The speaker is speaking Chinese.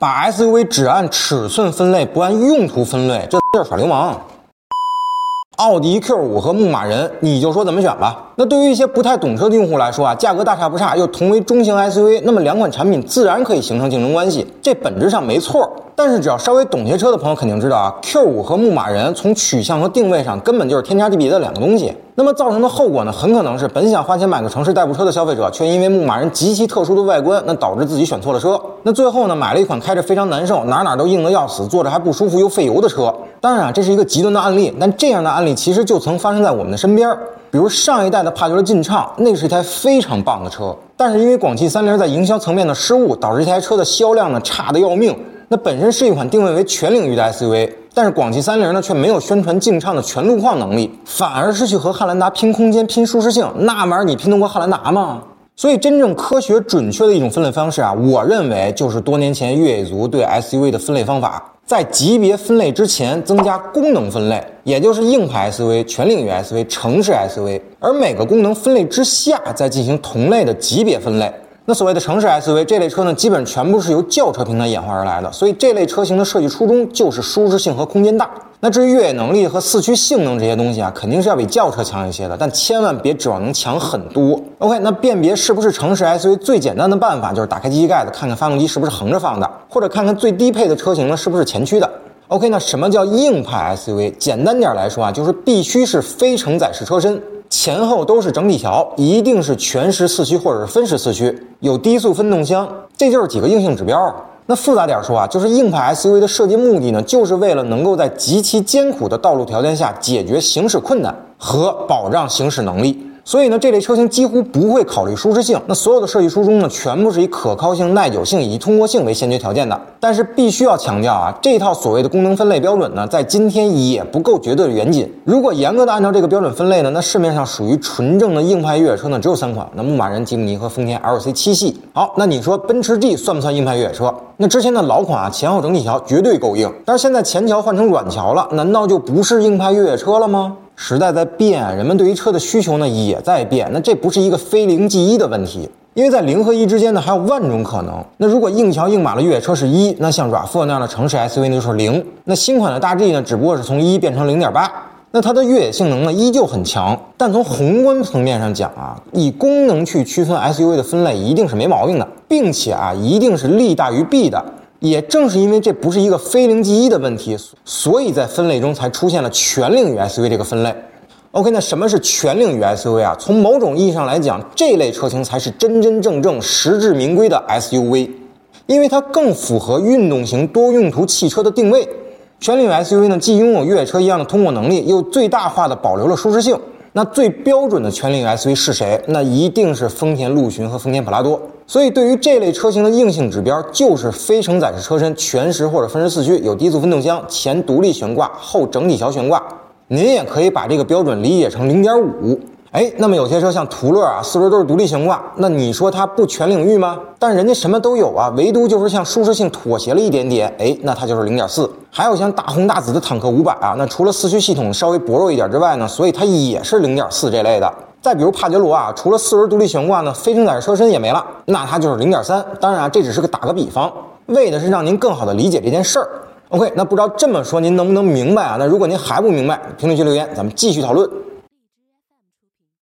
把 SUV 只按尺寸分类，不按用途分类，这就是耍流氓。奥迪 Q5 和牧马人，你就说怎么选吧。那对于一些不太懂车的用户来说啊，价格大差不差，又同为中型 SUV，那么两款产品自然可以形成竞争关系，这本质上没错。但是只要稍微懂些车的朋友肯定知道啊，Q5 和牧马人从取向和定位上根本就是天差地别的两个东西。那么造成的后果呢，很可能是本想花钱买个城市代步车的消费者，却因为牧马人极其特殊的外观，那导致自己选错了车。那最后呢，买了一款开着非常难受，哪哪都硬得要死，坐着还不舒服又费油的车。当然啊，这是一个极端的案例，但这样的案例其实就曾发生在我们的身边。比如上一代的帕杰罗劲畅，那是一台非常棒的车，但是因为广汽三菱在营销层面的失误，导致这台车的销量呢差得要命。那本身是一款定位为全领域的 SUV，但是广汽三菱呢却没有宣传劲畅的全路况能力，反而是去和汉兰达拼空间、拼舒适性。那玩意儿你拼得过汉兰达吗？所以真正科学准确的一种分类方式啊，我认为就是多年前越野族对 SUV 的分类方法，在级别分类之前增加功能分类，也就是硬派 SUV、全领域 SUV、城市 SUV，而每个功能分类之下再进行同类的级别分类。那所谓的城市 SUV 这类车呢，基本全部是由轿车平台演化而来的，所以这类车型的设计初衷就是舒适性和空间大。那至于越野能力和四驱性能这些东西啊，肯定是要比轿车强一些的，但千万别指望能强很多。OK，那辨别是不是城市 SUV 最简单的办法就是打开机器盖子，看看发动机是不是横着放的，或者看看最低配的车型呢是不是前驱的。OK，那什么叫硬派 SUV？简单点来说啊，就是必须是非承载式车身。前后都是整体桥，一定是全时四驱或者是分时四驱，有低速分动箱，这就是几个硬性指标。那复杂点说啊，就是硬派 SUV 的设计目的呢，就是为了能够在极其艰苦的道路条件下解决行驶困难和保障行驶能力。所以呢，这类车型几乎不会考虑舒适性。那所有的设计初衷呢，全部是以可靠性、耐久性以及通过性为先决条件的。但是必须要强调啊，这套所谓的功能分类标准呢，在今天也不够绝对的严谨。如果严格的按照这个标准分类呢，那市面上属于纯正的硬派越野车呢，只有三款：那牧马人、吉姆尼和丰田 LC 七系。好，那你说奔驰 G 算不算硬派越野车？那之前的老款啊，前后整体桥绝对够硬。但是现在前桥换成软桥了，难道就不是硬派越野车了吗？时代在变，人们对于车的需求呢也在变。那这不是一个非零即一的问题，因为在零和一之间呢还有万种可能。那如果硬桥硬马的越野车是一，那像 RAV4 那样的城市 SUV 呢就是零。那新款的大 G 呢只不过是从一变成零点八，那它的越野性能呢依旧很强。但从宏观层面上讲啊，以功能去区分 SUV 的分类一定是没毛病的，并且啊一定是利大于弊的。也正是因为这不是一个非零即一的问题，所以在分类中才出现了全领域 SUV 这个分类。OK，那什么是全领域 SUV 啊？从某种意义上来讲，这类车型才是真真正正实至名归的 SUV，因为它更符合运动型多用途汽车的定位。全领域 SUV 呢，既拥有越野车一样的通过能力，又最大化的保留了舒适性。那最标准的全领域 SUV 是谁？那一定是丰田陆巡和丰田普拉多。所以，对于这类车型的硬性指标，就是非承载式车身，全时或者分时四驱，有低速分动箱，前独立悬挂，后整体桥悬挂。您也可以把这个标准理解成零点五。哎，那么有些车像途乐啊，四轮都是独立悬挂，那你说它不全领域吗？但人家什么都有啊，唯独就是向舒适性妥协了一点点。哎，那它就是零点四。还有像大红大紫的坦克五百啊，那除了四驱系统稍微薄弱一点之外呢，所以它也是零点四这类的。再比如帕杰罗啊，除了四轮独立悬挂呢，非承载车身也没了，那它就是零点三。当然啊，这只是个打个比方，为的是让您更好的理解这件事儿。OK，那不知道这么说您能不能明白啊？那如果您还不明白，评论区留言，咱们继续讨论。